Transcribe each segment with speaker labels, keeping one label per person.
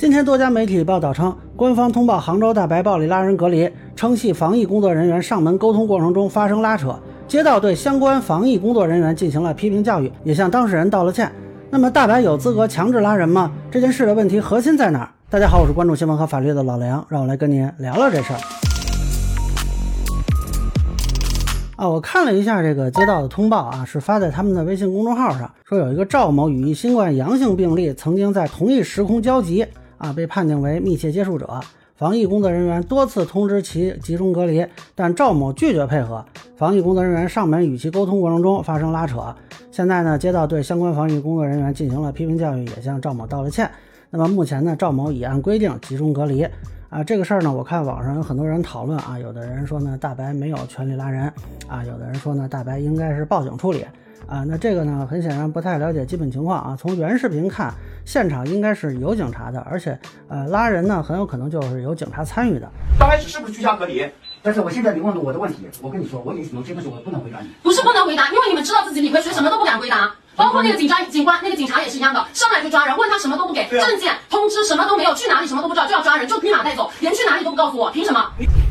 Speaker 1: 今天多家媒体报道称，官方通报杭州大白暴力拉人隔离，称系防疫工作人员上门沟通过程中发生拉扯，街道对相关防疫工作人员进行了批评教育，也向当事人道了歉。那么大白有资格强制拉人吗？这件事的问题核心在哪儿？大家好，我是关注新闻和法律的老梁，让我来跟您聊聊这事儿。啊，我看了一下这个街道的通报啊，是发在他们的微信公众号上，说有一个赵某与一新冠阳性病例曾经在同一时空交集。啊，被判定为密切接触者，防疫工作人员多次通知其集中隔离，但赵某拒绝配合。防疫工作人员上门与其沟通过程中发生拉扯。现在呢，街道对相关防疫工作人员进行了批评教育，也向赵某道了歉。那么目前呢，赵某已按规定集中隔离。啊，这个事儿呢，我看网上有很多人讨论啊，有的人说呢，大白没有权利拉人啊，有的人说呢，大白应该是报警处理。啊，那这个呢，很显然不太了解基本情况啊。从原视频看，现场应该是有警察的，而且，呃，拉人呢，很有可能就是有警察参与的。
Speaker 2: 刚开始是不是居家隔离？
Speaker 3: 但是我现在你问了我的问题，我跟你说，我有有些东西我不能回答你。
Speaker 4: 不是不能回答，因为你们知道自己理亏，所以什么都不敢回答。包括那个警察、警官，那个警察也是一样的，上来就抓人，问他什么都不给，证件、通知什么都没有，去哪里什么都不知道，就要抓人，就立马带走，连去哪里都不告诉我，凭什么？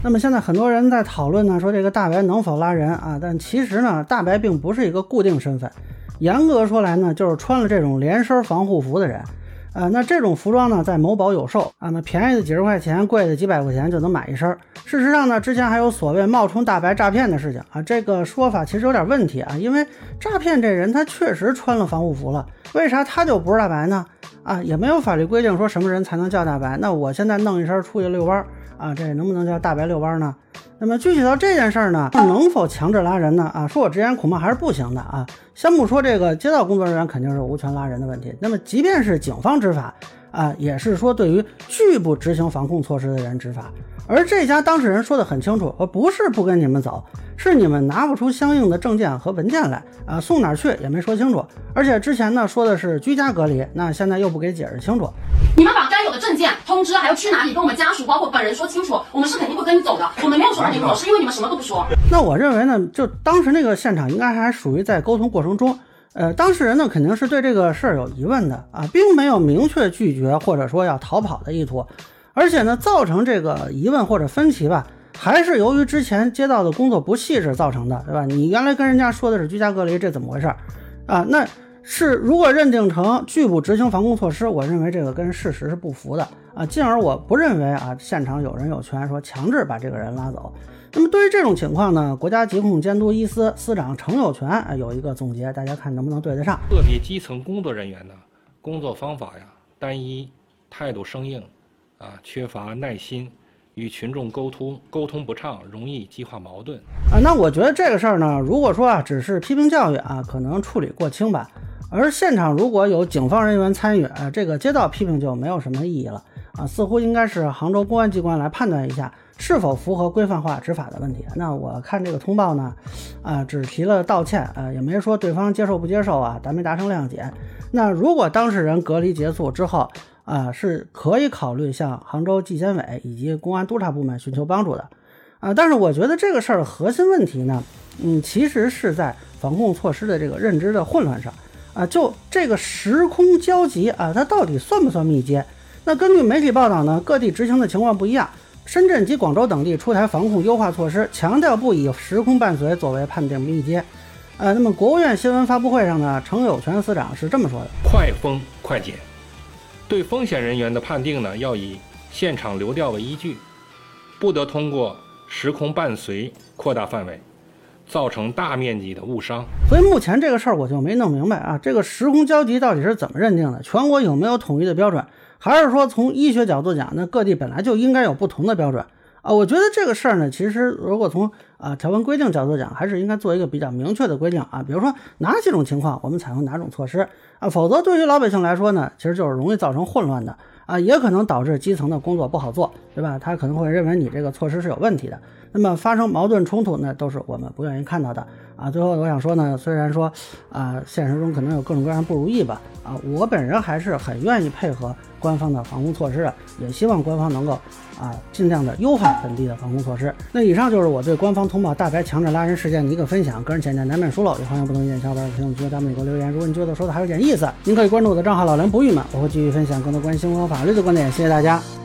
Speaker 1: 那么现在很多人在讨论呢，说这个大白能否拉人啊？但其实呢，大白并不是一个固定身份。严格说来呢，就是穿了这种连身防护服的人，呃，那这种服装呢，在某宝有售啊，那便宜的几十块钱，贵的几百块钱就能买一身。事实上呢，之前还有所谓冒充大白诈骗的事情啊，这个说法其实有点问题啊，因为诈骗这人他确实穿了防护服了，为啥他就不是大白呢？啊，也没有法律规定说什么人才能叫大白。那我现在弄一身出去遛弯儿啊，这能不能叫大白遛弯儿呢？那么具体到这件事儿呢，能否强制拉人呢？啊，说我直言恐怕还是不行的啊。先不说这个街道工作人员肯定是无权拉人的问题，那么即便是警方执法啊，也是说对于拒不执行防控措施的人执法。而这家当事人说的很清楚，我不是不跟你们走，是你们拿不出相应的证件和文件来啊，送哪儿去也没说清楚。而且之前呢说的是居家隔离，那现在又不给解释清楚。
Speaker 4: 你们把该有的证件、通知，还有去哪里，跟我们家属包括本人说清楚，我们是肯定会跟你走的。我们没有说让你们走，是因为你们什么都不说。
Speaker 1: 那我认为呢，就当时那个现场应该还属于在沟通过程中，呃，当事人呢肯定是对这个事儿有疑问的啊，并没有明确拒绝或者说要逃跑的意图，而且呢，造成这个疑问或者分歧吧，还是由于之前街道的工作不细致造成的，对吧？你原来跟人家说的是居家隔离，这怎么回事啊？那。是，如果认定成拒不执行防控措施，我认为这个跟事实是不符的啊，进而我不认为啊，现场有人有权说强制把这个人拉走。那么对于这种情况呢，国家疾控监督一司司长程有权啊有一个总结，大家看能不能对得上？
Speaker 5: 个别基层工作人员呢，工作方法呀单一，态度生硬，啊缺乏耐心。与群众沟通沟通不畅，容易激化矛盾
Speaker 1: 啊。那我觉得这个事儿呢，如果说啊，只是批评教育啊，可能处理过轻吧。而现场如果有警方人员参与啊，这个街道批评就没有什么意义了啊。似乎应该是杭州公安机关来判断一下是否符合规范化执法的问题。那我看这个通报呢，啊，只提了道歉啊，也没说对方接受不接受啊，咱没达成谅解。那如果当事人隔离结束之后，啊，是可以考虑向杭州纪检委以及公安督察部门寻求帮助的，啊，但是我觉得这个事儿的核心问题呢，嗯，其实是在防控措施的这个认知的混乱上，啊，就这个时空交集啊，它到底算不算密接？那根据媒体报道呢，各地执行的情况不一样，深圳及广州等地出台防控优化措施，强调不以时空伴随作为判定密接，呃，那么国务院新闻发布会上呢，程有权司长是这么说的：
Speaker 5: 快封快检。对风险人员的判定呢，要以现场流调为依据，不得通过时空伴随扩大范围，造成大面积的误伤。
Speaker 1: 所以目前这个事儿我就没弄明白啊，这个时空交集到底是怎么认定的？全国有没有统一的标准？还是说从医学角度讲，那各地本来就应该有不同的标准？啊，我觉得这个事儿呢，其实如果从啊条文规定角度讲，还是应该做一个比较明确的规定啊。比如说哪几种情况我们采用哪种措施啊，否则对于老百姓来说呢，其实就是容易造成混乱的啊，也可能导致基层的工作不好做，对吧？他可能会认为你这个措施是有问题的，那么发生矛盾冲突呢，都是我们不愿意看到的啊，最后我想说呢，虽然说啊，现实中可能有各种各样不如意吧，啊，我本人还是很愿意配合官方的防控措施的，也希望官方能够啊尽量的优化本地的防控措施。那以上就是我对官方通报大白强制拉人事件的一个分享，个人浅见难免疏漏，也欢迎不同意见小伙伴评论区和弹幕里给我留言。如果你觉得说的还有点意思，您可以关注我的账号老梁不郁闷，我会继续分享更多关于新闻和法律的观点。谢谢大家。